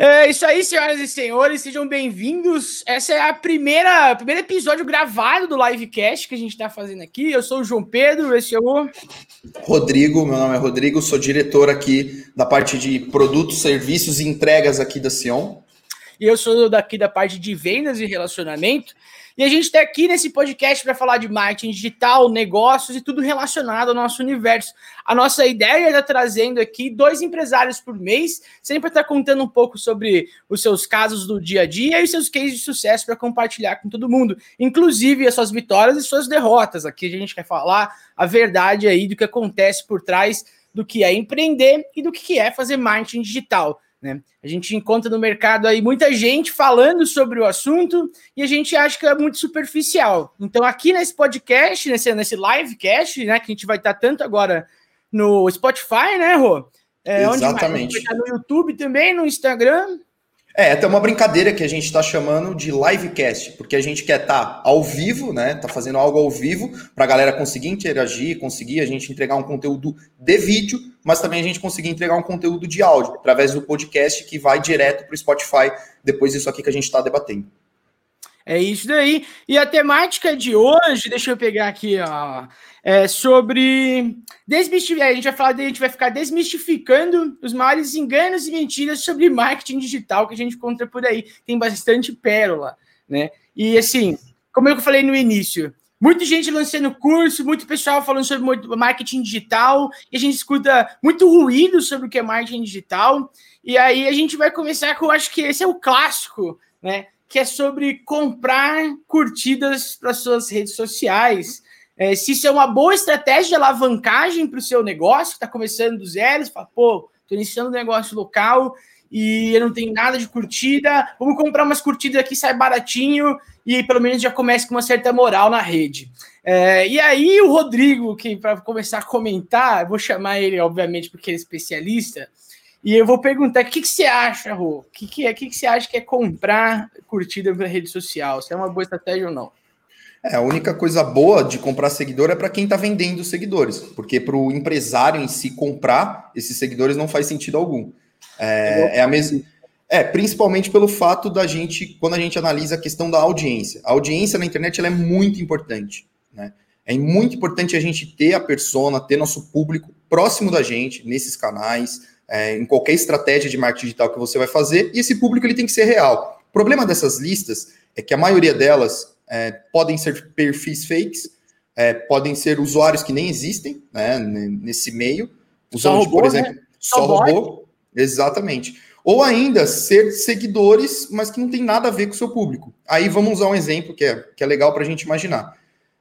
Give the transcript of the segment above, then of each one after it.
É isso aí, senhoras e senhores, sejam bem-vindos. Essa é a primeira, primeiro episódio gravado do livecast que a gente está fazendo aqui. Eu sou o João Pedro, esse é o Rodrigo. Meu nome é Rodrigo, sou diretor aqui da parte de produtos, serviços e entregas aqui da Sion. E eu sou daqui da parte de vendas e relacionamento. E a gente está aqui nesse podcast para falar de marketing digital, negócios e tudo relacionado ao nosso universo. A nossa ideia é estar trazendo aqui dois empresários por mês, sempre estar contando um pouco sobre os seus casos do dia a dia e os seus cases de sucesso para compartilhar com todo mundo, inclusive as suas vitórias e suas derrotas. Aqui a gente quer falar a verdade aí do que acontece por trás do que é empreender e do que é fazer marketing digital. Né? A gente encontra no mercado aí muita gente falando sobre o assunto e a gente acha que é muito superficial. Então, aqui nesse podcast, nesse, nesse livecast, né, que a gente vai estar tanto agora no Spotify, né, Rô? É, Exatamente. Onde vai, no YouTube também, no Instagram. É, até uma brincadeira que a gente está chamando de livecast, porque a gente quer estar tá ao vivo, né? Tá fazendo algo ao vivo para a galera conseguir interagir, conseguir a gente entregar um conteúdo de vídeo, mas também a gente conseguir entregar um conteúdo de áudio através do podcast que vai direto para o Spotify depois disso aqui que a gente está debatendo. É isso daí. E a temática de hoje, deixa eu pegar aqui, ó é, sobre desmistificar. A gente vai falar, a gente vai ficar desmistificando os maiores enganos e mentiras sobre marketing digital que a gente encontra por aí. Tem bastante pérola, né? E assim, como eu falei no início, muita gente lançando curso, muito pessoal falando sobre marketing digital, e a gente escuta muito ruído sobre o que é marketing digital. E aí a gente vai começar com, acho que esse é o clássico, né? Que é sobre comprar curtidas para suas redes sociais é, se isso é uma boa estratégia de alavancagem para o seu negócio, que está começando do zero, você fala, pô, estou iniciando um negócio local e eu não tenho nada de curtida, vamos comprar umas curtidas aqui, sai baratinho e pelo menos já comece com uma certa moral na rede. É, e aí o Rodrigo, que para começar a comentar, vou chamar ele, obviamente, porque ele é especialista, e eu vou perguntar: o que, que você acha, Rô? O que, que, é, que, que você acha que é comprar curtida para rede social? Se é uma boa estratégia ou não? É, a única coisa boa de comprar seguidor é para quem está vendendo seguidores, porque para o empresário em si comprar esses seguidores não faz sentido algum. É, é, a mesma. É, principalmente pelo fato da gente, quando a gente analisa a questão da audiência. A audiência na internet ela é muito importante. Né? É muito importante a gente ter a persona, ter nosso público próximo da gente, nesses canais, é, em qualquer estratégia de marketing digital que você vai fazer, e esse público ele tem que ser real. O problema dessas listas é que a maioria delas é, podem ser perfis fakes, é, podem ser usuários que nem existem né, nesse meio, usando, por exemplo, né? só, só robô. Exatamente. Ou ainda ser seguidores, mas que não tem nada a ver com o seu público. Aí vamos usar um exemplo que é, que é legal para a gente imaginar.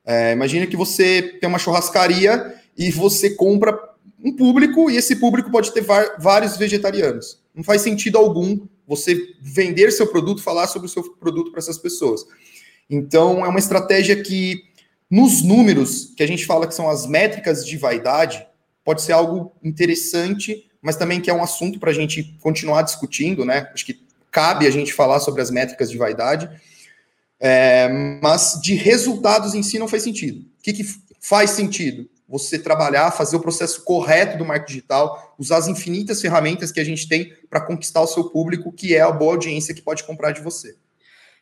É, imagina que você tem uma churrascaria e você compra um público e esse público pode ter vários vegetarianos. Não faz sentido algum você vender seu produto, falar sobre o seu produto para essas pessoas. Então, é uma estratégia que, nos números, que a gente fala que são as métricas de vaidade, pode ser algo interessante, mas também que é um assunto para a gente continuar discutindo, né? Acho que cabe a gente falar sobre as métricas de vaidade, é, mas de resultados em si não faz sentido. O que, que faz sentido? Você trabalhar, fazer o processo correto do marketing digital, usar as infinitas ferramentas que a gente tem para conquistar o seu público, que é a boa audiência que pode comprar de você.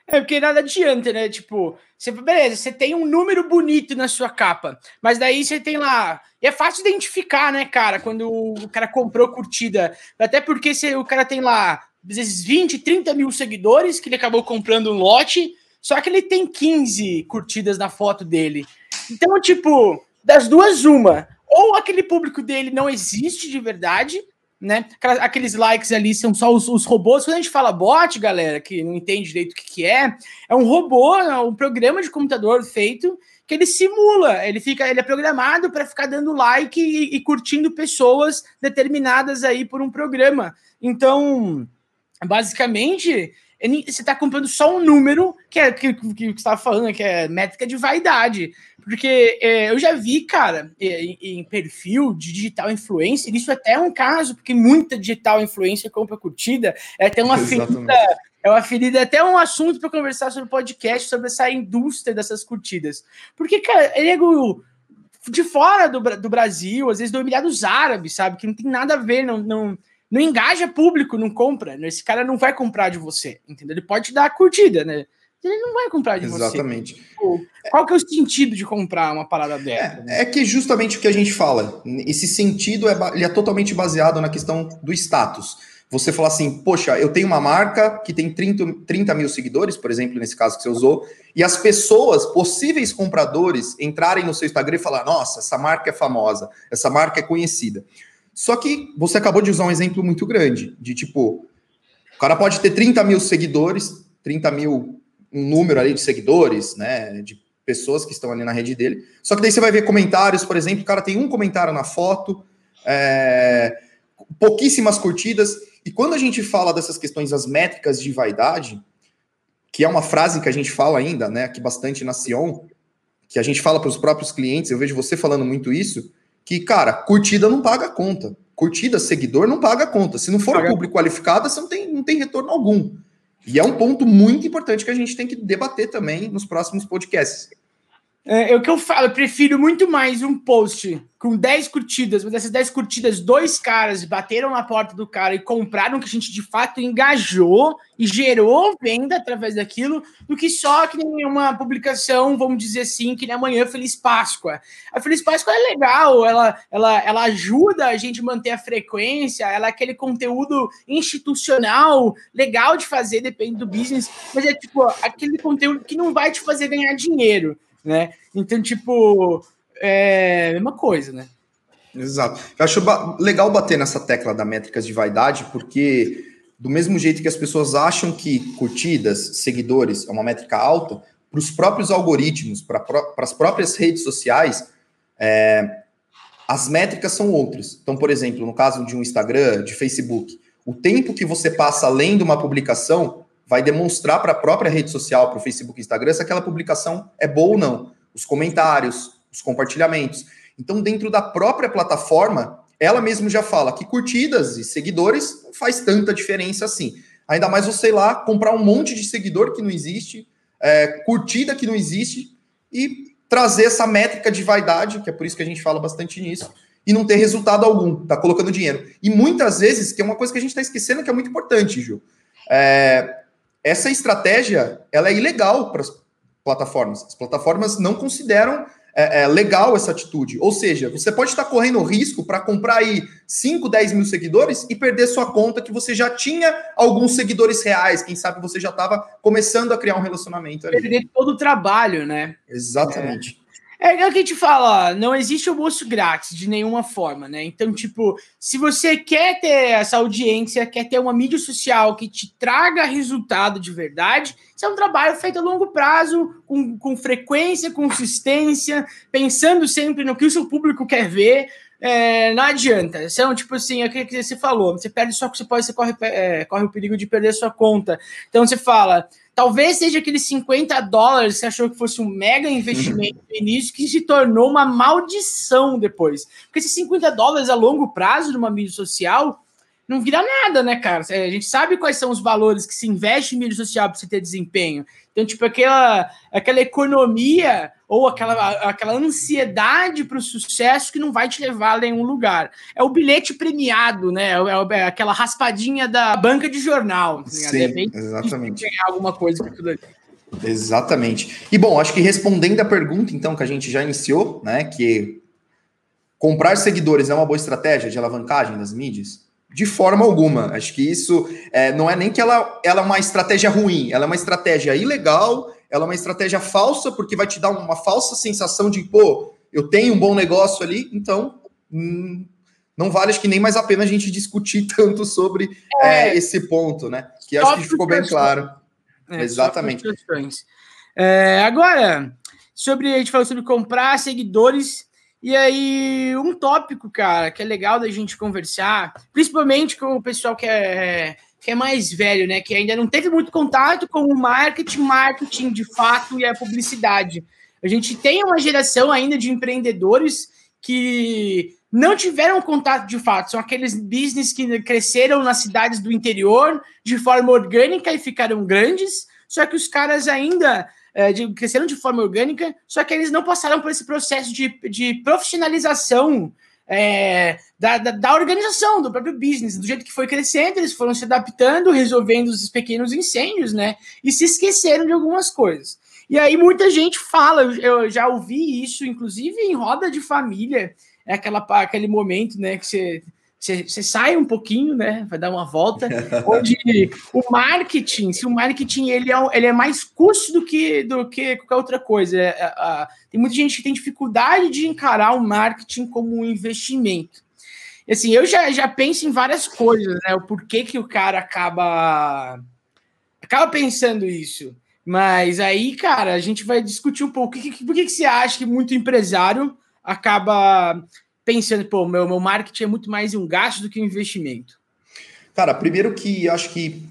É porque nada adianta, né? Tipo, você, beleza, você tem um número bonito na sua capa, mas daí você tem lá. E é fácil identificar, né, cara, quando o cara comprou curtida. Até porque se o cara tem lá, às vezes, 20, 30 mil seguidores, que ele acabou comprando um lote, só que ele tem 15 curtidas na foto dele. Então, tipo, das duas, uma. Ou aquele público dele não existe de verdade, né? Aqueles likes ali são só os, os, robôs. Quando a gente fala bot, galera, que não entende direito o que, que é, é um robô, é um programa de computador feito que ele simula, ele fica, ele é programado para ficar dando like e, e, curtindo pessoas determinadas aí por um programa. Então, basicamente, você está comprando só um número que é que, que, que você estava falando, que é métrica de vaidade. Porque é, eu já vi, cara, em, em, perfil de digital influencer, isso até é um caso, porque muita digital influencer compra curtida, é até uma ferida, é uma ferida, é até um assunto para conversar sobre podcast, sobre essa indústria dessas curtidas. Porque, cara, é de fora do, do Brasil, às vezes do Emirados Árabes, sabe? Que não tem nada a ver, não, não, não engaja público, não compra. Esse cara não vai comprar de você, entendeu? Ele pode te dar a curtida, né? Ele não vai comprar de Exatamente. você. Exatamente. Qual que é o sentido de comprar uma parada dessa? É, é, que justamente o que a gente fala, esse sentido é, ele é totalmente baseado na questão do status. Você falar assim, poxa, eu tenho uma marca que tem 30, 30 mil seguidores, por exemplo, nesse caso que você usou, e as pessoas, possíveis compradores, entrarem no seu Instagram e falar, nossa, essa marca é famosa, essa marca é conhecida. Só que você acabou de usar um exemplo muito grande, de tipo, o cara pode ter 30 mil seguidores, 30 mil um número ali de seguidores, né, de pessoas que estão ali na rede dele. Só que daí você vai ver comentários, por exemplo, o cara tem um comentário na foto, é, pouquíssimas curtidas. E quando a gente fala dessas questões das métricas de vaidade, que é uma frase que a gente fala ainda, né, aqui bastante na Sion, que a gente fala para os próprios clientes, eu vejo você falando muito isso, que, cara, curtida não paga conta. Curtida, seguidor não paga conta. Se não for paga. público qualificado, você não tem, não tem retorno algum. E é um ponto muito importante que a gente tem que debater também nos próximos podcasts. É, é, o que eu falo, eu prefiro muito mais um post com 10 curtidas, mas dessas 10 curtidas, dois caras bateram na porta do cara e compraram que a gente de fato engajou e gerou venda através daquilo, do que só que nem uma publicação, vamos dizer assim, que nem amanhã Feliz Páscoa. A Feliz Páscoa é legal, ela, ela, ela ajuda a gente a manter a frequência, ela é aquele conteúdo institucional, legal de fazer, depende do business, mas é tipo aquele conteúdo que não vai te fazer ganhar dinheiro né? Então, tipo, é a mesma coisa, né? Exato. Eu acho legal bater nessa tecla da métricas de vaidade, porque do mesmo jeito que as pessoas acham que curtidas, seguidores é uma métrica alta, para os próprios algoritmos, para as próprias redes sociais, é, as métricas são outras. Então, por exemplo, no caso de um Instagram, de Facebook, o tempo que você passa lendo uma publicação vai demonstrar para a própria rede social, para o Facebook e Instagram, se aquela publicação é boa ou não. Os comentários, os compartilhamentos. Então, dentro da própria plataforma, ela mesmo já fala que curtidas e seguidores não faz tanta diferença assim. Ainda mais você ir lá comprar um monte de seguidor que não existe, é, curtida que não existe, e trazer essa métrica de vaidade, que é por isso que a gente fala bastante nisso, e não ter resultado algum, tá colocando dinheiro. E muitas vezes, que é uma coisa que a gente está esquecendo que é muito importante, Gil. É, essa estratégia ela é ilegal para as plataformas. As plataformas não consideram é, é, legal essa atitude. Ou seja, você pode estar correndo risco para comprar aí 5, 10 mil seguidores e perder sua conta que você já tinha alguns seguidores reais. Quem sabe você já estava começando a criar um relacionamento ali. Perder todo o trabalho, né? Exatamente. É. É, é o que a gente fala, não existe almoço grátis de nenhuma forma, né? Então, tipo, se você quer ter essa audiência, quer ter uma mídia social que te traga resultado de verdade, isso é um trabalho feito a longo prazo, com, com frequência, consistência, pensando sempre no que o seu público quer ver. É, não adianta. São, tipo assim, é o que você falou, você perde só que você pode, você corre, é, corre o perigo de perder sua conta. Então você fala Talvez seja aqueles 50 dólares que você achou que fosse um mega investimento no início, que se tornou uma maldição depois. Porque esses 50 dólares a longo prazo numa mídia social não vira nada, né, cara? A gente sabe quais são os valores que se investe em mídia social para você ter desempenho. Então, tipo, aquela, aquela economia ou aquela, aquela ansiedade para o sucesso que não vai te levar a nenhum lugar. É o bilhete premiado, né? É, é aquela raspadinha da banca de jornal. Tá Sim, é bem exatamente. Ganhar alguma coisa com aquilo ali. Exatamente. E bom, acho que respondendo a pergunta, então, que a gente já iniciou, né? Que comprar seguidores é uma boa estratégia de alavancagem das mídias? De forma alguma. Acho que isso é, não é nem que ela, ela é uma estratégia ruim, ela é uma estratégia ilegal, ela é uma estratégia falsa, porque vai te dar uma falsa sensação de, pô, eu tenho um bom negócio ali, então hum, não vale acho que nem mais a pena a gente discutir tanto sobre é, é, esse ponto, né? Que acho que ficou bem claro. É, Exatamente. É, agora, sobre a gente falou sobre comprar seguidores e aí, um tópico, cara, que é legal da gente conversar, principalmente com o pessoal que é, que é mais velho, né? Que ainda não teve muito contato com o marketing, marketing de fato e a publicidade. A gente tem uma geração ainda de empreendedores que não tiveram contato de fato, são aqueles business que cresceram nas cidades do interior de forma orgânica e ficaram grandes, só que os caras ainda é, de, cresceram de forma orgânica, só que eles não passaram por esse processo de, de profissionalização é, da, da, da, organização, do próprio business, do jeito que foi crescendo, eles foram se adaptando, resolvendo os pequenos incêndios, né? E se esqueceram de algumas coisas. E aí muita gente fala, eu já ouvi isso, inclusive em roda de família, é aquela, aquele momento, né, que você você, sai um pouquinho, né? Vai dar uma volta. onde o marketing, se o marketing ele é, ele é mais custo do que, do que qualquer outra coisa. É, é, tem muita gente que tem dificuldade de encarar o marketing como um investimento. Assim, eu já, já penso em várias coisas, né? O porquê que o cara acaba acaba pensando isso. Mas aí, cara, a gente vai discutir um pouco. Por que, por que, que você acha que muito empresário acaba pensando, pô, meu, meu marketing é muito mais um gasto do que um investimento? Cara, primeiro que acho que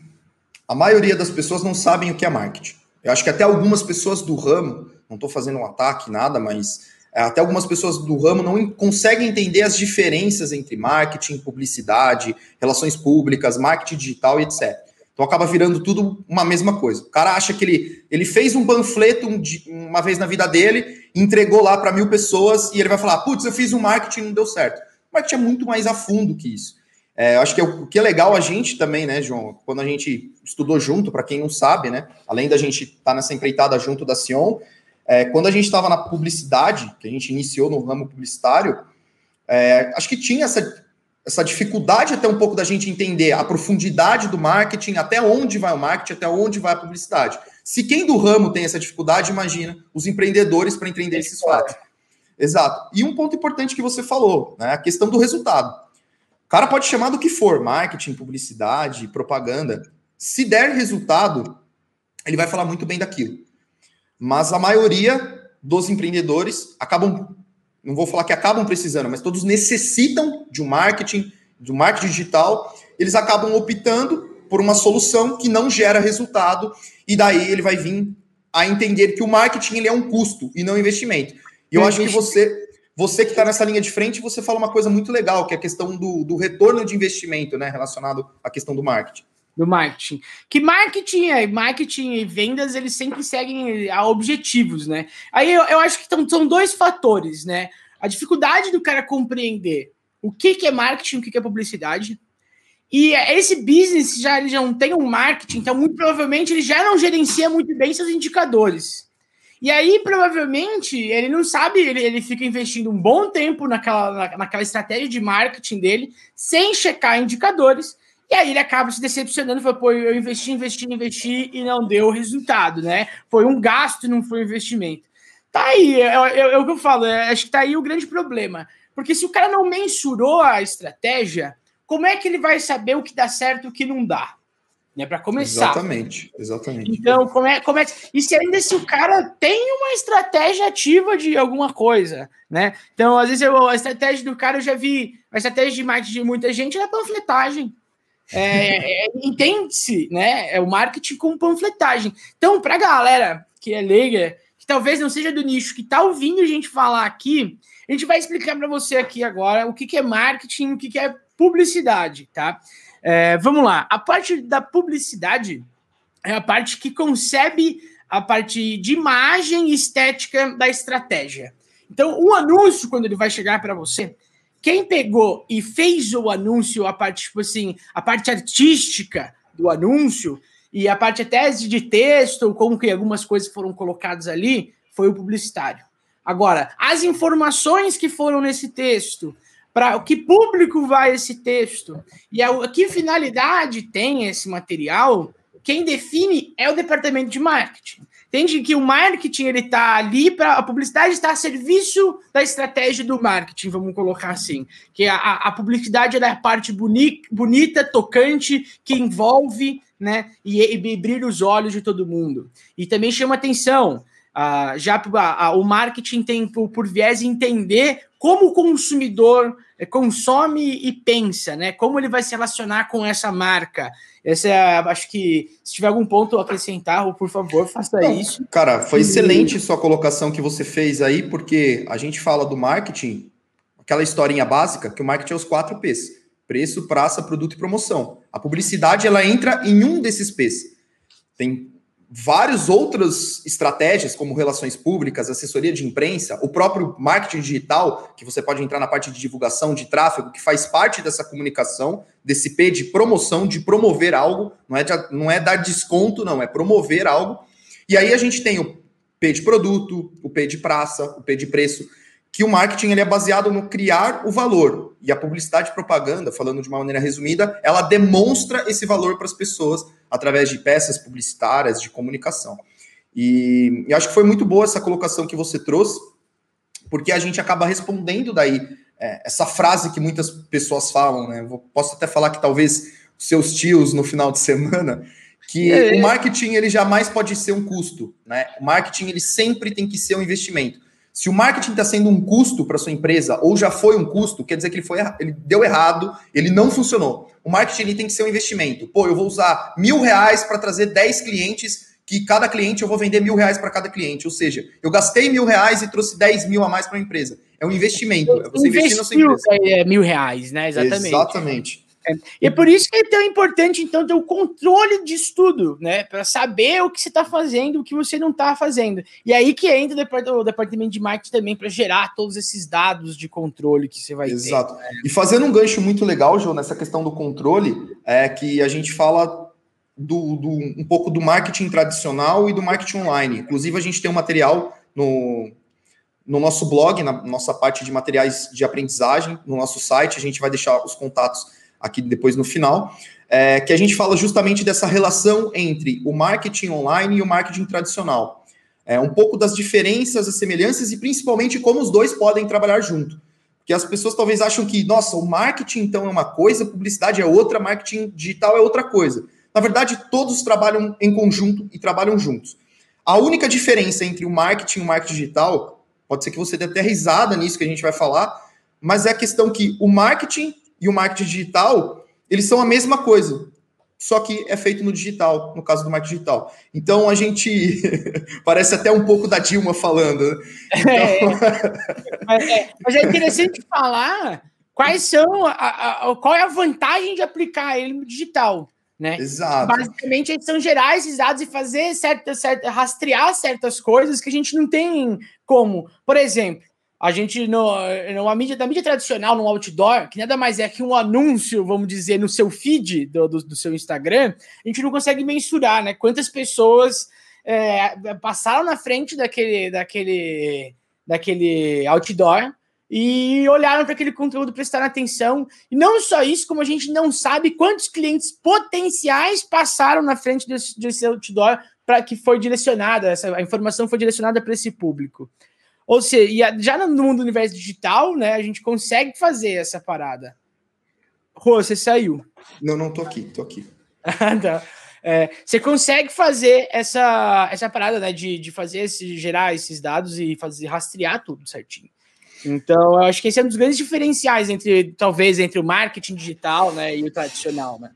a maioria das pessoas não sabem o que é marketing. Eu acho que até algumas pessoas do ramo, não estou fazendo um ataque, nada, mas é, até algumas pessoas do ramo não conseguem entender as diferenças entre marketing, publicidade, relações públicas, marketing digital e etc. Então acaba virando tudo uma mesma coisa. O cara acha que ele, ele fez um panfleto um, uma vez na vida dele, entregou lá para mil pessoas e ele vai falar: putz, eu fiz um marketing e não deu certo. O marketing é muito mais a fundo que isso. É, eu acho que é o, que é legal a gente também, né, João? Quando a gente estudou junto, para quem não sabe, né? Além da gente estar tá nessa empreitada junto da Sion, é, quando a gente estava na publicidade, que a gente iniciou no ramo publicitário, é, acho que tinha essa essa dificuldade até um pouco da gente entender a profundidade do marketing, até onde vai o marketing, até onde vai a publicidade. Se quem do ramo tem essa dificuldade, imagina os empreendedores para entender esses fatos. Exato. E um ponto importante que você falou, né, a questão do resultado. O cara pode chamar do que for, marketing, publicidade, propaganda. Se der resultado, ele vai falar muito bem daquilo. Mas a maioria dos empreendedores acabam não vou falar que acabam precisando, mas todos necessitam de um marketing, de um marketing digital, eles acabam optando por uma solução que não gera resultado, e daí ele vai vir a entender que o marketing ele é um custo e não um investimento. E eu acho que você, você que está nessa linha de frente, você fala uma coisa muito legal, que é a questão do, do retorno de investimento, né, relacionado à questão do marketing do marketing. Que marketing é marketing e vendas, eles sempre seguem a objetivos, né? Aí eu, eu acho que tão, são dois fatores, né? A dificuldade do cara compreender o que, que é marketing, o que, que é publicidade. E esse business já, ele já não tem um marketing, então muito provavelmente ele já não gerencia muito bem seus indicadores. E aí, provavelmente, ele não sabe, ele, ele fica investindo um bom tempo naquela, na, naquela estratégia de marketing dele, sem checar indicadores, e aí ele acaba se decepcionando, foi, pô, eu investi, investi, investi e não deu resultado, né? Foi um gasto e não foi um investimento. Tá aí, é, é, é, o que eu falo, é, acho que tá aí o grande problema. Porque se o cara não mensurou a estratégia, como é que ele vai saber o que dá certo e o que não dá? Né, para começar. Exatamente, exatamente. Então, como é, como é, e se ainda se o cara tem uma estratégia ativa de alguma coisa, né? Então, às vezes eu, a estratégia do cara eu já vi, a estratégia de marketing de muita gente é panfletagem. É, é, Entende-se, né? É o marketing com panfletagem. Então, para a galera que é leiga, que talvez não seja do nicho, que está ouvindo a gente falar aqui, a gente vai explicar para você aqui agora o que, que é marketing, o que, que é publicidade, tá? É, vamos lá. A parte da publicidade é a parte que concebe a parte de imagem estética da estratégia. Então, o anúncio, quando ele vai chegar para você, quem pegou e fez o anúncio, a parte, tipo assim, a parte artística do anúncio e a parte até de texto, como que algumas coisas foram colocadas ali, foi o publicitário. Agora, as informações que foram nesse texto, para que público vai esse texto e a, que finalidade tem esse material, quem define é o departamento de marketing. Entende que o marketing ele está ali para a publicidade está a serviço da estratégia do marketing, vamos colocar assim, que a, a publicidade é a parte boni, bonita, tocante, que envolve, né, e, e brilha os olhos de todo mundo. E também chama atenção. Uh, já uh, o marketing tem por, por viés entender como o consumidor eh, consome e pensa, né? Como ele vai se relacionar com essa marca. Essa é, acho que se tiver algum ponto a acrescentar, por favor, faça Não, isso. Cara, foi excelente sua colocação que você fez aí, porque a gente fala do marketing aquela historinha básica que o marketing é os quatro P's: preço, praça, produto e promoção. A publicidade ela entra em um desses P's. Tem várias outras estratégias, como relações públicas, assessoria de imprensa, o próprio marketing digital, que você pode entrar na parte de divulgação, de tráfego, que faz parte dessa comunicação, desse P de promoção, de promover algo, não é, de, não é dar desconto, não, é promover algo. E aí a gente tem o P de produto, o P de praça, o P de preço, que o marketing ele é baseado no criar o valor. E a publicidade e propaganda, falando de uma maneira resumida, ela demonstra esse valor para as pessoas através de peças publicitárias, de comunicação. E, e, acho que foi muito boa essa colocação que você trouxe, porque a gente acaba respondendo daí é, essa frase que muitas pessoas falam, né? Vou, posso até falar que talvez seus tios no final de semana, que é. o marketing ele jamais pode ser um custo, né? O marketing ele sempre tem que ser um investimento. Se o marketing está sendo um custo para sua empresa ou já foi um custo, quer dizer que ele foi ele deu errado, ele não funcionou. O marketing ele tem que ser um investimento. Pô, eu vou usar mil reais para trazer 10 clientes, que cada cliente eu vou vender mil reais para cada cliente. Ou seja, eu gastei mil reais e trouxe 10 mil a mais para a empresa. É um investimento. É você investir na sua empresa. É, mil reais, né? Exatamente. Exatamente. É. E é por isso que é tão importante, então, ter o controle disso tudo, né? Para saber o que você está fazendo, o que você não está fazendo. E aí que entra o departamento de marketing também para gerar todos esses dados de controle que você vai Exato. ter. Exato. Né? E fazendo um gancho muito legal, João, nessa questão do controle, é que a gente fala do, do, um pouco do marketing tradicional e do marketing online. Inclusive, a gente tem um material no, no nosso blog, na nossa parte de materiais de aprendizagem, no nosso site, a gente vai deixar os contatos aqui depois no final, é, que a gente fala justamente dessa relação entre o marketing online e o marketing tradicional. É, um pouco das diferenças, as semelhanças e principalmente como os dois podem trabalhar junto. Porque as pessoas talvez acham que, nossa, o marketing então é uma coisa, publicidade é outra, marketing digital é outra coisa. Na verdade, todos trabalham em conjunto e trabalham juntos. A única diferença entre o marketing e o marketing digital, pode ser que você dê até risada nisso que a gente vai falar, mas é a questão que o marketing e o marketing digital, eles são a mesma coisa, só que é feito no digital, no caso do marketing digital. Então a gente parece até um pouco da Dilma falando. Né? Então... É, é, mas é interessante falar quais são a, a, qual é a vantagem de aplicar ele no digital. Né? Exato. Basicamente, eles são gerar esses dados e fazer certas, certas, rastrear certas coisas que a gente não tem como. Por exemplo, a gente, no, numa mídia, da mídia tradicional, no outdoor, que nada mais é que um anúncio, vamos dizer, no seu feed do, do, do seu Instagram, a gente não consegue mensurar, né? Quantas pessoas é, passaram na frente daquele, daquele, daquele outdoor e olharam para aquele conteúdo, prestaram atenção. E não só isso, como a gente não sabe quantos clientes potenciais passaram na frente desse, desse outdoor para que foi direcionada, essa a informação foi direcionada para esse público. Ou seja, já no mundo do universo digital, né, a gente consegue fazer essa parada. Rô, você saiu. Não, não tô aqui, tô aqui. tá. É, você consegue fazer essa, essa parada, né, de, de fazer esse, gerar esses dados e fazer rastrear tudo certinho. Então, eu acho que esse é um dos grandes diferenciais entre, talvez, entre o marketing digital, né, e o tradicional, né?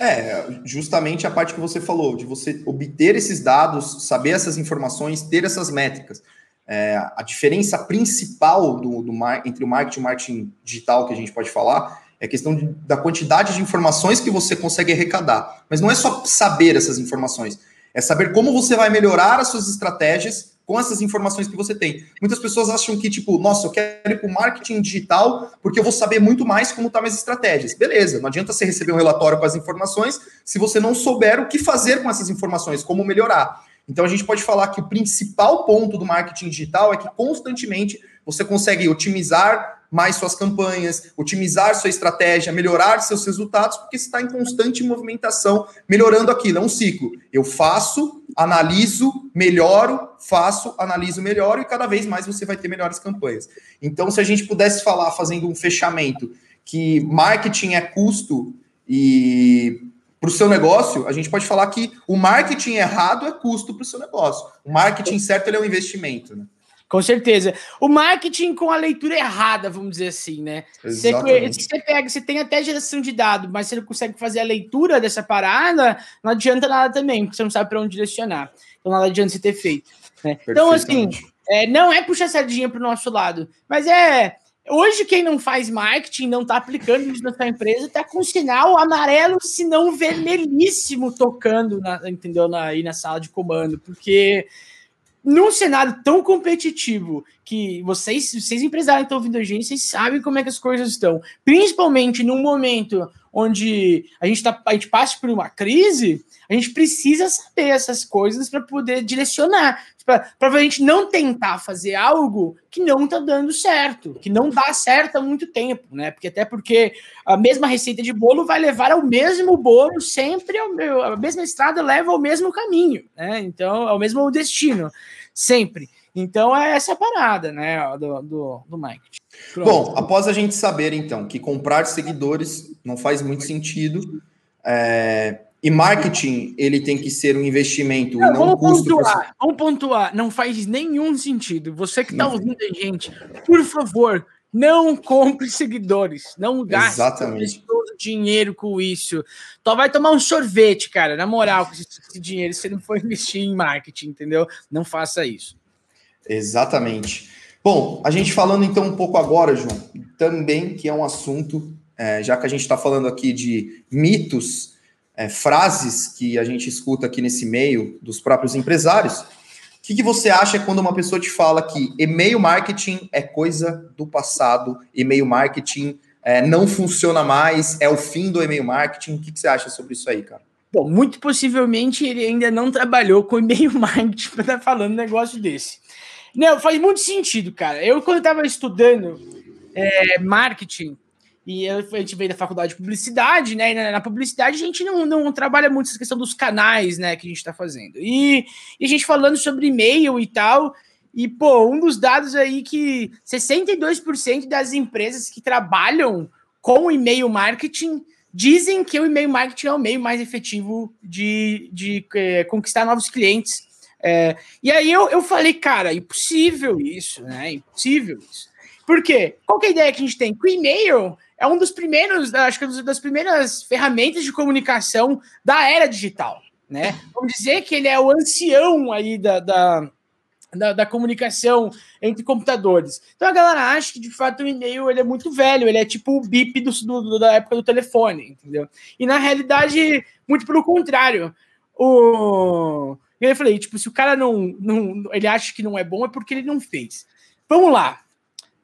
É, justamente a parte que você falou, de você obter esses dados, saber essas informações, ter essas métricas. É, a diferença principal do, do, entre o marketing e o marketing digital que a gente pode falar é a questão de, da quantidade de informações que você consegue arrecadar. Mas não é só saber essas informações, é saber como você vai melhorar as suas estratégias com essas informações que você tem. Muitas pessoas acham que, tipo, nossa, eu quero ir para o marketing digital porque eu vou saber muito mais como estão tá estratégias. Beleza, não adianta você receber um relatório com as informações se você não souber o que fazer com essas informações, como melhorar. Então a gente pode falar que o principal ponto do marketing digital é que constantemente você consegue otimizar mais suas campanhas, otimizar sua estratégia, melhorar seus resultados, porque está em constante movimentação, melhorando aquilo. É um ciclo. Eu faço, analiso, melhoro, faço, analiso, melhoro, e cada vez mais você vai ter melhores campanhas. Então, se a gente pudesse falar, fazendo um fechamento, que marketing é custo e para o seu negócio, a gente pode falar que o marketing errado é custo para o seu negócio. O marketing certo é um investimento, né? Com certeza. O marketing com a leitura errada, vamos dizer assim, né? Você, você pega, você tem até geração de dados, mas você não consegue fazer a leitura dessa parada, não adianta nada também, porque você não sabe para onde direcionar. Então nada adianta você ter feito. Né? Então, assim, é, não é puxar sardinha para o nosso lado, mas é Hoje, quem não faz marketing, não está aplicando isso na sua empresa, está com sinal amarelo, se não vermelhíssimo, tocando, na, entendeu? Na, aí na sala de comando, porque num cenário tão competitivo que vocês, vocês empresários estão ouvindo a gente, vocês sabem como é que as coisas estão. Principalmente num momento onde a gente, tá, a gente passa por uma crise, a gente precisa saber essas coisas para poder direcionar para a gente não tentar fazer algo que não está dando certo, que não dá certo há muito tempo, né? Porque até porque a mesma receita de bolo vai levar ao mesmo bolo sempre, ao, a mesma estrada leva ao mesmo caminho, né? Então, ao mesmo destino, sempre. Então é essa parada, né, do, do, do. Pronto. Bom, após a gente saber, então, que comprar seguidores não faz muito sentido, é, e marketing, ele tem que ser um investimento não, e não um custo. Pontuar, Vamos pontuar, não faz nenhum sentido. Você que está ouvindo a gente, por favor, não compre seguidores. Não gaste todo dinheiro com isso. Só vai tomar um sorvete, cara. Na moral, com esse, esse dinheiro, se não for investir em marketing, entendeu? Não faça isso. Exatamente. Bom, a gente falando então um pouco agora, João, também que é um assunto, é, já que a gente está falando aqui de mitos é, frases que a gente escuta aqui nesse meio dos próprios empresários. O que, que, você acha quando uma pessoa te fala que e-mail marketing é coisa do passado, e-mail marketing é, não funciona mais, é o fim do e-mail marketing? O que, que você acha sobre isso aí, cara? Bom, muito possivelmente ele ainda não trabalhou com e-mail marketing para estar tá falando um negócio desse. Não, faz muito sentido, cara. Eu, quando estava estudando é, marketing, e a gente veio da faculdade de publicidade, né? E na, na, publicidade a gente não, não trabalha muito essa questão dos canais, né? Que a gente está fazendo. E, e, a gente falando sobre e-mail e tal. E, pô, um dos dados aí que 62% das empresas que trabalham com e-mail marketing dizem que o e-mail marketing é o meio mais efetivo de, de é, conquistar novos clientes. É, e aí eu, eu falei, cara, impossível isso, né? Impossível isso. Por quê? Qual é a ideia que a gente tem? Com o e-mail é um dos primeiros, acho que é das primeiras ferramentas de comunicação da era digital, né? Vamos dizer que ele é o ancião aí da, da, da, da comunicação entre computadores. Então a galera acha que de fato o e-mail ele é muito velho, ele é tipo o bip do, do, da época do telefone, entendeu? E na realidade, muito pelo contrário. O... Eu falei, tipo, se o cara não, não. Ele acha que não é bom, é porque ele não fez. Vamos lá.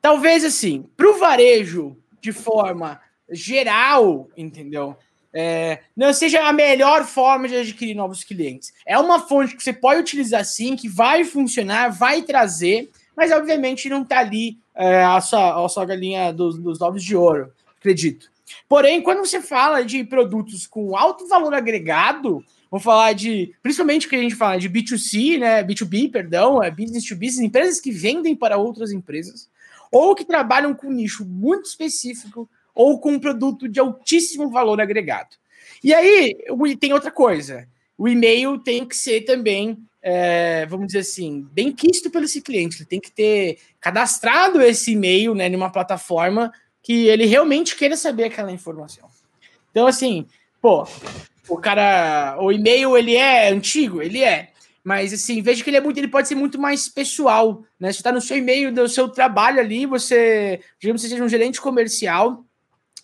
Talvez assim, para o varejo de forma geral, entendeu? É, não seja a melhor forma de adquirir novos clientes. É uma fonte que você pode utilizar sim, que vai funcionar, vai trazer, mas obviamente não está ali é, a, sua, a sua galinha dos, dos de ouro, acredito. Porém, quando você fala de produtos com alto valor agregado, vamos falar de, principalmente que a gente fala de B2C, né, B2B, perdão, é business to business, empresas que vendem para outras empresas, ou que trabalham com um nicho muito específico, ou com um produto de altíssimo valor agregado. E aí tem outra coisa: o e-mail tem que ser também, é, vamos dizer assim, bem quisto pelo esse cliente. Ele tem que ter cadastrado esse e-mail né, numa plataforma que ele realmente queira saber aquela informação. Então, assim, pô, o cara, o e-mail ele é antigo, ele é. Mas assim, veja que ele é muito, ele pode ser muito mais pessoal, né? Você está no seu e-mail do seu trabalho ali, você, digamos que você seja um gerente comercial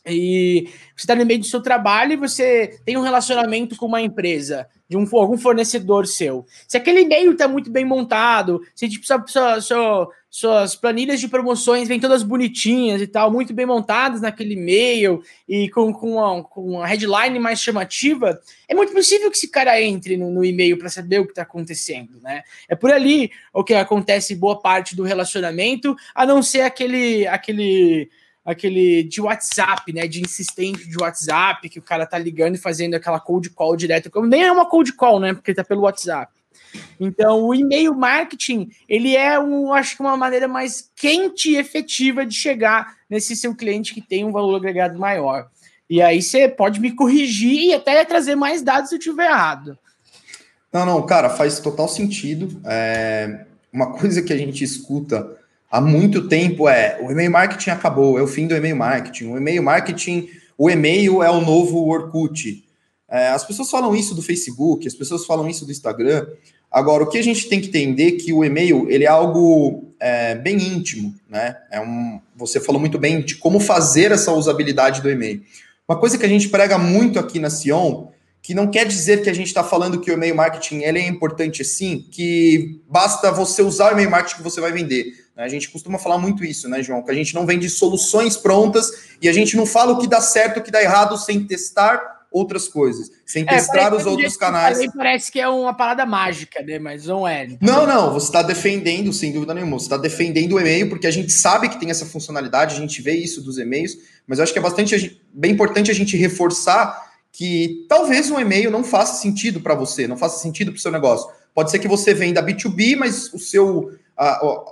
e você está no meio do seu trabalho e você tem um relacionamento com uma empresa, de um, algum fornecedor seu. Se aquele e-mail está muito bem montado, se tipo, sua, sua, sua, suas planilhas de promoções vêm todas bonitinhas e tal, muito bem montadas naquele e-mail e com, com, uma, com uma headline mais chamativa, é muito possível que esse cara entre no, no e-mail para saber o que está acontecendo, né? É por ali o que acontece boa parte do relacionamento, a não ser aquele aquele aquele de WhatsApp, né? De insistente de WhatsApp, que o cara tá ligando e fazendo aquela cold call direto. Nem é uma cold call, né? Porque tá pelo WhatsApp. Então, o e-mail marketing, ele é, um, acho que uma maneira mais quente e efetiva de chegar nesse seu cliente que tem um valor agregado maior. E aí você pode me corrigir e até trazer mais dados se eu estiver errado. Não, não, cara, faz total sentido. É, uma coisa que a gente escuta há muito tempo é o e-mail marketing acabou, é o fim do e-mail marketing. O e-mail marketing, o e-mail é o novo Orkut. É, as pessoas falam isso do Facebook, as pessoas falam isso do Instagram. Agora, o que a gente tem que entender é que o e-mail ele é algo é, bem íntimo, né? É um, você falou muito bem de como fazer essa usabilidade do e-mail. Uma coisa que a gente prega muito aqui na Sion, que não quer dizer que a gente está falando que o e-mail marketing ele é importante sim, que basta você usar o e-mail marketing que você vai vender. Né? A gente costuma falar muito isso, né, João? Que a gente não vende soluções prontas e a gente não fala o que dá certo, o que dá errado sem testar outras coisas, sem é, os outros canais. Falei, parece que é uma parada mágica, né? Mas não é. Não, não, você está defendendo, sem dúvida nenhuma, você está defendendo o e-mail, porque a gente sabe que tem essa funcionalidade, a gente vê isso dos e-mails, mas eu acho que é bastante bem importante a gente reforçar que talvez um e-mail não faça sentido para você, não faça sentido para o seu negócio. Pode ser que você venda B2B, mas o seu,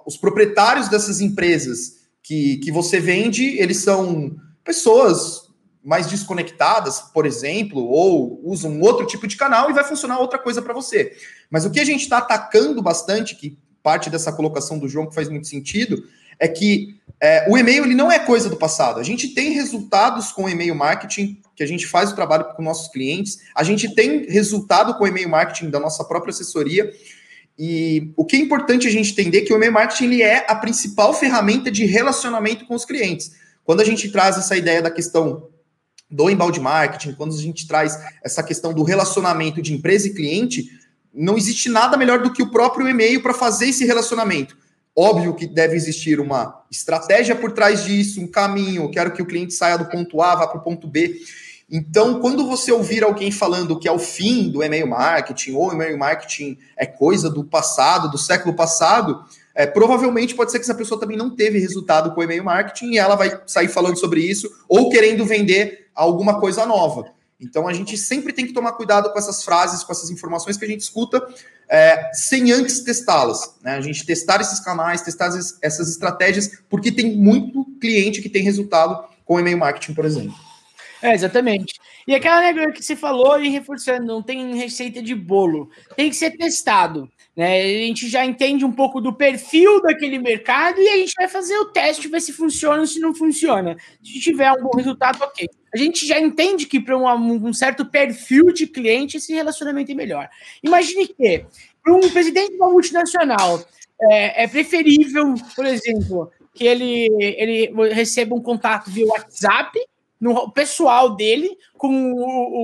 os proprietários dessas empresas que, que você vende, eles são pessoas mais desconectadas, por exemplo, ou usam um outro tipo de canal e vai funcionar outra coisa para você. Mas o que a gente está atacando bastante, que parte dessa colocação do João que faz muito sentido, é que é, o e-mail ele não é coisa do passado. A gente tem resultados com e-mail marketing, que a gente faz o trabalho com nossos clientes, a gente tem resultado com e-mail marketing da nossa própria assessoria. E o que é importante a gente entender é que o e-mail marketing ele é a principal ferramenta de relacionamento com os clientes. Quando a gente traz essa ideia da questão do embalde marketing, quando a gente traz essa questão do relacionamento de empresa e cliente, não existe nada melhor do que o próprio e-mail para fazer esse relacionamento. Óbvio que deve existir uma estratégia por trás disso, um caminho. Quero que o cliente saia do ponto A, vá para o ponto B. Então, quando você ouvir alguém falando que é o fim do e-mail marketing, ou e-mail marketing é coisa do passado, do século passado, é, provavelmente pode ser que essa pessoa também não teve resultado com o e-mail marketing e ela vai sair falando sobre isso, ou querendo vender alguma coisa nova. Então a gente sempre tem que tomar cuidado com essas frases, com essas informações que a gente escuta, é, sem antes testá-las. Né? A gente testar esses canais, testar essas estratégias, porque tem muito cliente que tem resultado com e-mail marketing, por exemplo. É, exatamente. E aquela negra que você falou e reforçando, não tem receita de bolo, tem que ser testado. Né? A gente já entende um pouco do perfil daquele mercado e a gente vai fazer o teste, ver se funciona ou se não funciona. Se tiver um bom resultado, ok. A gente já entende que para um, um, certo perfil de cliente esse relacionamento é melhor. Imagine que para um presidente de uma multinacional é, é, preferível, por exemplo, que ele, ele receba um contato via WhatsApp no pessoal dele com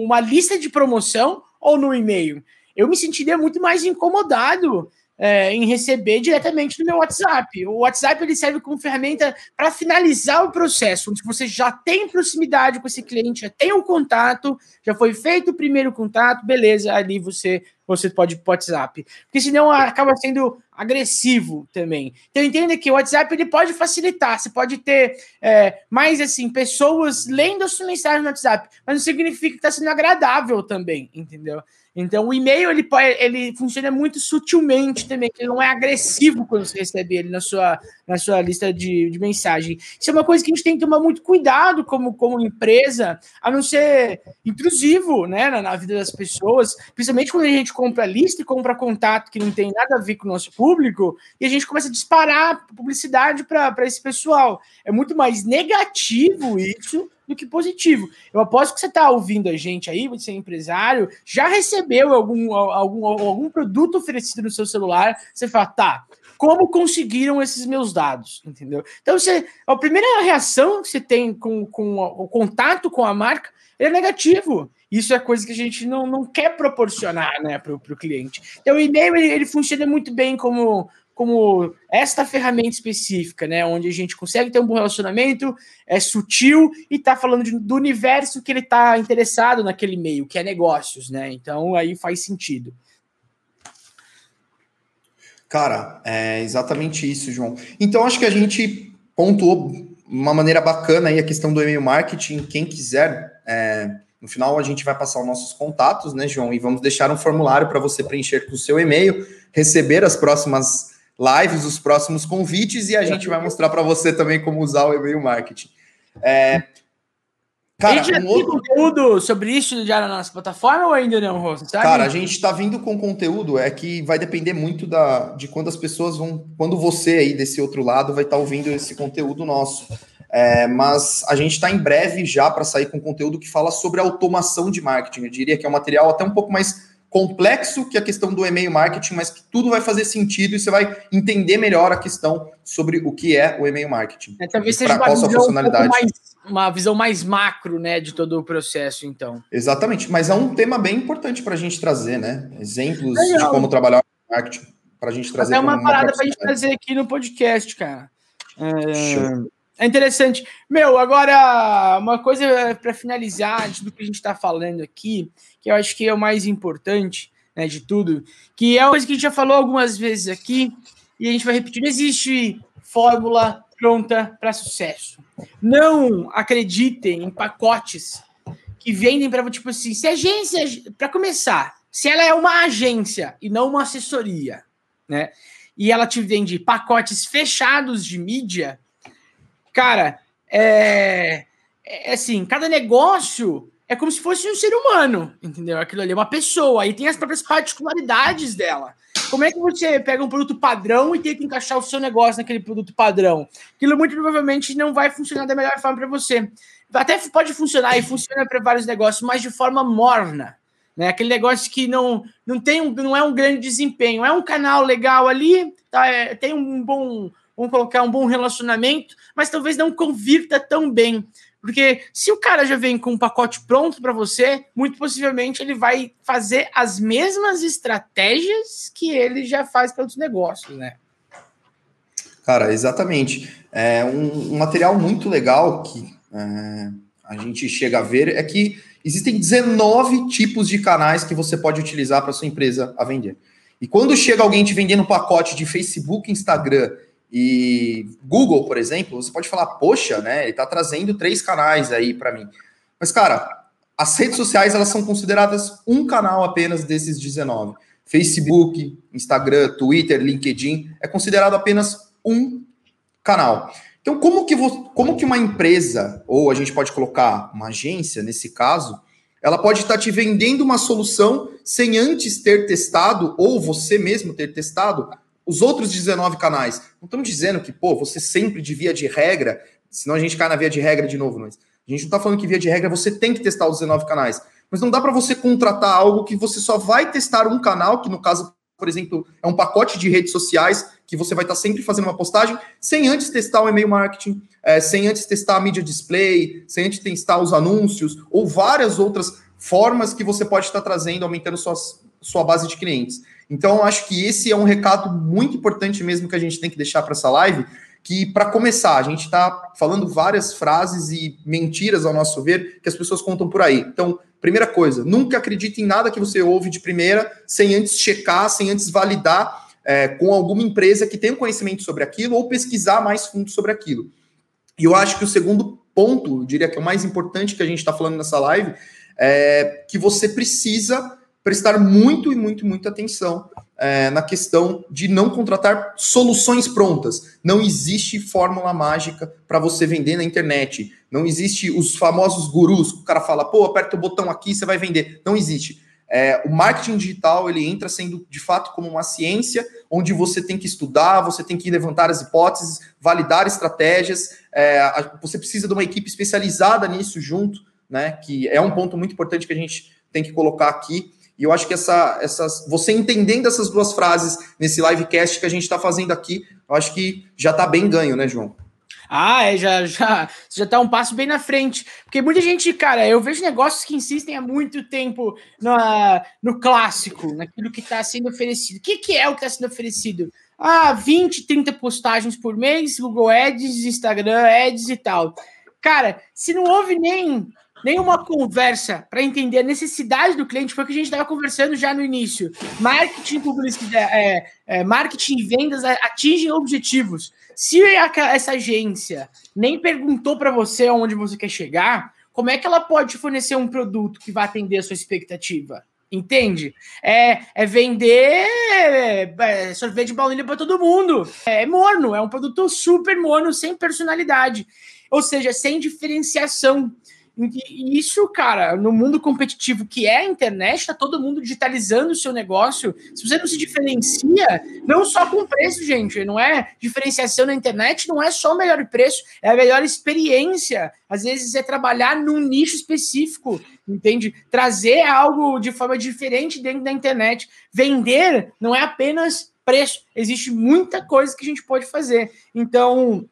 uma lista de promoção ou no e-mail eu me sentiria muito mais incomodado é, em receber diretamente no meu WhatsApp. O WhatsApp ele serve como ferramenta para finalizar o processo, onde você já tem proximidade com esse cliente, já tem o um contato, já foi feito o primeiro contato, beleza, ali você você pode ir para o WhatsApp. Porque senão acaba sendo agressivo também. Então entenda que o WhatsApp ele pode facilitar, você pode ter é, mais assim, pessoas lendo a sua mensagem no WhatsApp, mas não significa que está sendo agradável também, entendeu? Então, o e-mail ele, ele funciona muito sutilmente também, ele não é agressivo quando você recebe ele na sua, na sua lista de, de mensagem. Isso é uma coisa que a gente tem que tomar muito cuidado como, como empresa, a não ser intrusivo né, na, na vida das pessoas, principalmente quando a gente compra lista e compra contato que não tem nada a ver com o nosso público, e a gente começa a disparar publicidade para esse pessoal. É muito mais negativo isso do que positivo. Eu aposto que você está ouvindo a gente aí, você é empresário, já recebeu algum, algum, algum produto oferecido no seu celular, você fala, tá, como conseguiram esses meus dados, entendeu? Então, você, a primeira reação que você tem com, com o contato com a marca é negativo. Isso é coisa que a gente não, não quer proporcionar né, para o cliente. Então, o e-mail ele, ele funciona muito bem como, como esta ferramenta específica, né? Onde a gente consegue ter um bom relacionamento, é sutil e tá falando de, do universo que ele tá interessado naquele meio, que é negócios, né? Então aí faz sentido. Cara, é exatamente isso, João. Então acho que a gente pontuou uma maneira bacana aí a questão do e-mail marketing. Quem quiser, é, no final a gente vai passar os nossos contatos, né, João? E vamos deixar um formulário para você preencher com o seu e-mail, receber as próximas lives, os próximos convites, e a gente vai mostrar para você também como usar o e-mail marketing. É, cara, a gente já um outro... conteúdo sobre isso já na nossa plataforma ou ainda não, Rosa? Cara, a gente está vindo com conteúdo, é que vai depender muito da, de quando as pessoas vão. Quando você aí desse outro lado vai estar tá ouvindo esse conteúdo nosso. É, mas a gente está em breve já para sair com conteúdo que fala sobre automação de marketing. Eu diria que é um material até um pouco mais complexo que a questão do e-mail marketing, mas que tudo vai fazer sentido e você vai entender melhor a questão sobre o que é o e-mail marketing. É, talvez seja uma visão, funcionalidade. Um mais, uma visão mais macro, né, de todo o processo, então. Exatamente, mas é um tema bem importante para a gente trazer, né? Exemplos Legal. de como trabalhar o marketing para a gente trazer. É uma parada para a gente trazer aqui no podcast, cara. É, é, interessante. Meu, agora, uma coisa para finalizar do que a gente está falando aqui, que eu acho que é o mais importante né, de tudo, que é uma coisa que a gente já falou algumas vezes aqui, e a gente vai repetir: não existe fórmula pronta para sucesso. Não acreditem em pacotes que vendem para tipo assim, se agência, para começar, se ela é uma agência e não uma assessoria, né? E ela te vende pacotes fechados de mídia, cara, é, é assim, cada negócio é como se fosse um ser humano, entendeu? Aquilo ali é uma pessoa e tem as próprias particularidades dela. Como é que você pega um produto padrão e tenta encaixar o seu negócio naquele produto padrão? Aquilo muito provavelmente não vai funcionar da melhor forma para você. Até pode funcionar e funciona para vários negócios, mas de forma morna. Né? Aquele negócio que não, não, tem um, não é um grande desempenho. É um canal legal ali, tá? É, tem um bom, vamos colocar, um bom relacionamento, mas talvez não convirta tão bem. Porque se o cara já vem com um pacote pronto para você, muito possivelmente ele vai fazer as mesmas estratégias que ele já faz para outros negócios, né? Cara, exatamente. É um, um material muito legal que é, a gente chega a ver é que existem 19 tipos de canais que você pode utilizar para sua empresa a vender. E quando chega alguém te vendendo um pacote de Facebook, Instagram e Google, por exemplo, você pode falar, poxa, né, ele está trazendo três canais aí para mim. Mas, cara, as redes sociais elas são consideradas um canal apenas desses 19. Facebook, Instagram, Twitter, LinkedIn é considerado apenas um canal. Então, como que, como que uma empresa, ou a gente pode colocar uma agência nesse caso, ela pode estar te vendendo uma solução sem antes ter testado, ou você mesmo ter testado, os outros 19 canais. Não estamos dizendo que, pô, você sempre de via de regra, senão a gente cai na via de regra de novo, mas a gente não está falando que via de regra você tem que testar os 19 canais. Mas não dá para você contratar algo que você só vai testar um canal, que no caso por exemplo, é um pacote de redes sociais que você vai estar sempre fazendo uma postagem sem antes testar o e-mail marketing, é, sem antes testar a mídia display, sem antes testar os anúncios, ou várias outras formas que você pode estar trazendo, aumentando suas, sua base de clientes. Então, acho que esse é um recado muito importante mesmo que a gente tem que deixar para essa live, que para começar, a gente está falando várias frases e mentiras, ao nosso ver, que as pessoas contam por aí. Então, primeira coisa, nunca acredite em nada que você ouve de primeira, sem antes checar, sem antes validar é, com alguma empresa que tenha conhecimento sobre aquilo ou pesquisar mais fundo sobre aquilo. E eu acho que o segundo ponto, eu diria que é o mais importante que a gente está falando nessa live, é que você precisa prestar muito e muito, muita atenção é, na questão de não contratar soluções prontas. Não existe fórmula mágica para você vender na internet. Não existe os famosos gurus que o cara fala, pô, aperta o botão aqui você vai vender. Não existe. É, o marketing digital ele entra sendo de fato como uma ciência onde você tem que estudar, você tem que levantar as hipóteses, validar estratégias. É, você precisa de uma equipe especializada nisso junto, né? Que é um ponto muito importante que a gente tem que colocar aqui. E eu acho que essa, essas, você entendendo essas duas frases nesse livecast que a gente está fazendo aqui, eu acho que já está bem ganho, né, João? Ah, é, já, já, já tá um passo bem na frente. Porque muita gente, cara, eu vejo negócios que insistem há muito tempo na, no clássico, naquilo que está sendo oferecido. O que, que é o que está sendo oferecido? Ah, 20, 30 postagens por mês, Google Ads, Instagram Ads e tal. Cara, se não houve nem nenhuma conversa para entender a necessidade do cliente, foi o que a gente estava conversando já no início. Marketing, publicidade, é, é, marketing e vendas atingem objetivos. Se essa agência nem perguntou para você onde você quer chegar, como é que ela pode fornecer um produto que vai atender a sua expectativa? Entende? É, é vender é, sorvete de baunilha para todo mundo. É morno, é um produto super morno, sem personalidade. Ou seja, sem diferenciação. E isso, cara, no mundo competitivo que é a internet, tá todo mundo digitalizando o seu negócio. Se você não se diferencia, não só com preço, gente, não é diferenciação na internet, não é só o melhor preço, é a melhor experiência. Às vezes é trabalhar num nicho específico, entende? Trazer algo de forma diferente dentro da internet. Vender não é apenas preço, existe muita coisa que a gente pode fazer. Então,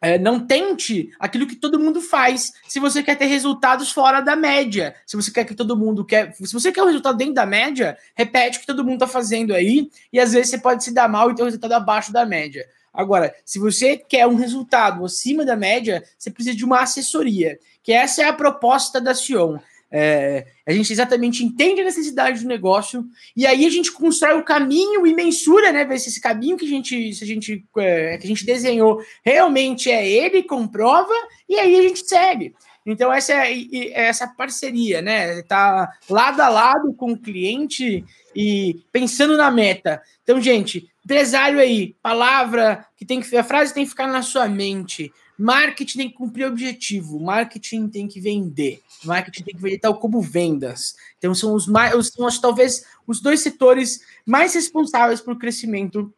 é, não tente aquilo que todo mundo faz se você quer ter resultados fora da média. Se você quer que todo mundo quer. Se você quer um resultado dentro da média, repete o que todo mundo está fazendo aí, e às vezes você pode se dar mal e ter um resultado abaixo da média. Agora, se você quer um resultado acima da média, você precisa de uma assessoria, que essa é a proposta da Sion. É, a gente exatamente entende a necessidade do negócio e aí a gente constrói o caminho e mensura, né? Ver se esse caminho que a gente, se a gente, é, que a gente desenhou realmente é ele, comprova e aí a gente segue. Então essa é, é essa parceria, né? Tá lado a lado com o cliente e pensando na meta. Então, gente, empresário aí, palavra que tem que a frase tem que ficar na sua mente. Marketing tem que cumprir objetivo, marketing tem que vender, marketing tem que vender tal como vendas. Então são os mais, são talvez os dois setores mais responsáveis pelo crescimento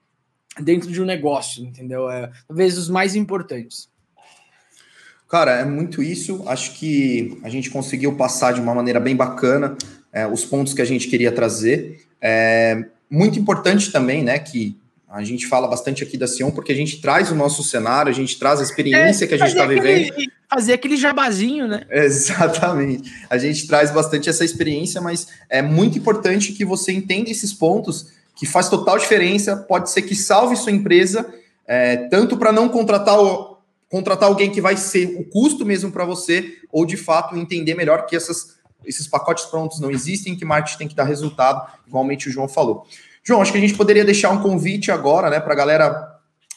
dentro de um negócio, entendeu? É, talvez os mais importantes. Cara, é muito isso. Acho que a gente conseguiu passar de uma maneira bem bacana é, os pontos que a gente queria trazer. É muito importante também, né, que a gente fala bastante aqui da Sion porque a gente traz o nosso cenário, a gente traz a experiência é, que a gente está vivendo. Fazer aquele jabazinho, né? Exatamente. A gente traz bastante essa experiência, mas é muito importante que você entenda esses pontos que faz total diferença. Pode ser que salve sua empresa, é, tanto para não contratar, o, contratar alguém que vai ser o custo mesmo para você, ou de fato entender melhor que essas, esses pacotes prontos não existem, que marketing tem que dar resultado, igualmente o João falou. João, acho que a gente poderia deixar um convite agora, né, para a galera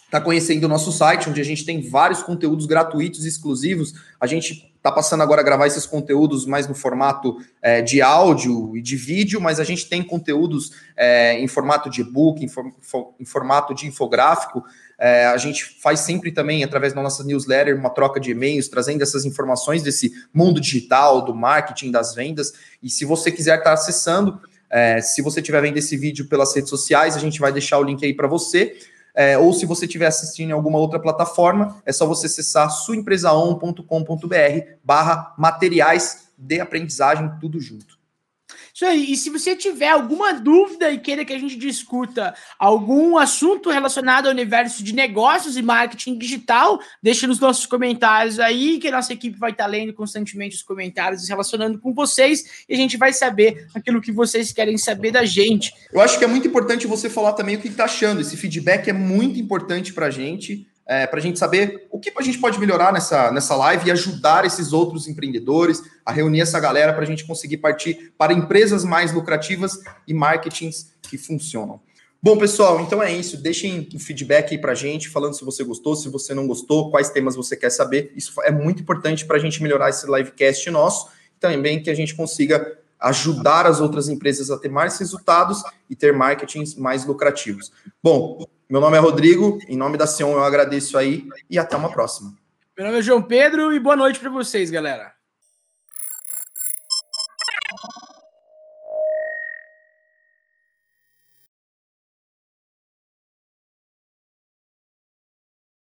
tá conhecendo o nosso site, onde a gente tem vários conteúdos gratuitos exclusivos. A gente está passando agora a gravar esses conteúdos mais no formato é, de áudio e de vídeo, mas a gente tem conteúdos é, em formato de e-book, em, for, em, formato de infográfico. É, a gente faz sempre também, através da nossa newsletter, uma troca de e-mails, trazendo essas informações desse mundo digital, do marketing, das vendas. E se você quiser estar tá acessando, é, se você estiver vendo esse vídeo pelas redes sociais, a gente vai deixar o link aí para você. É, ou se você estiver assistindo em alguma outra plataforma, é só você acessar suaempresaon.com.br barra materiais de aprendizagem, tudo junto. Isso aí. E se você tiver alguma dúvida e queira que a gente discuta algum assunto relacionado ao universo de negócios e marketing digital, deixe nos nossos comentários aí, que a nossa equipe vai estar lendo constantemente os comentários e relacionando com vocês, e a gente vai saber aquilo que vocês querem saber da gente. Eu acho que é muito importante você falar também o que está achando. Esse feedback é muito importante para a gente é, para a gente saber o que a gente pode melhorar nessa, nessa live e ajudar esses outros empreendedores a reunir essa galera para a gente conseguir partir para empresas mais lucrativas e marketings que funcionam. Bom, pessoal, então é isso. Deixem o feedback aí para a gente, falando se você gostou, se você não gostou, quais temas você quer saber. Isso é muito importante para a gente melhorar esse livecast nosso também que a gente consiga ajudar as outras empresas a ter mais resultados e ter marketings mais lucrativos. Bom, meu nome é Rodrigo, em nome da Sion eu agradeço aí e até uma próxima. Meu nome é João Pedro e boa noite para vocês, galera.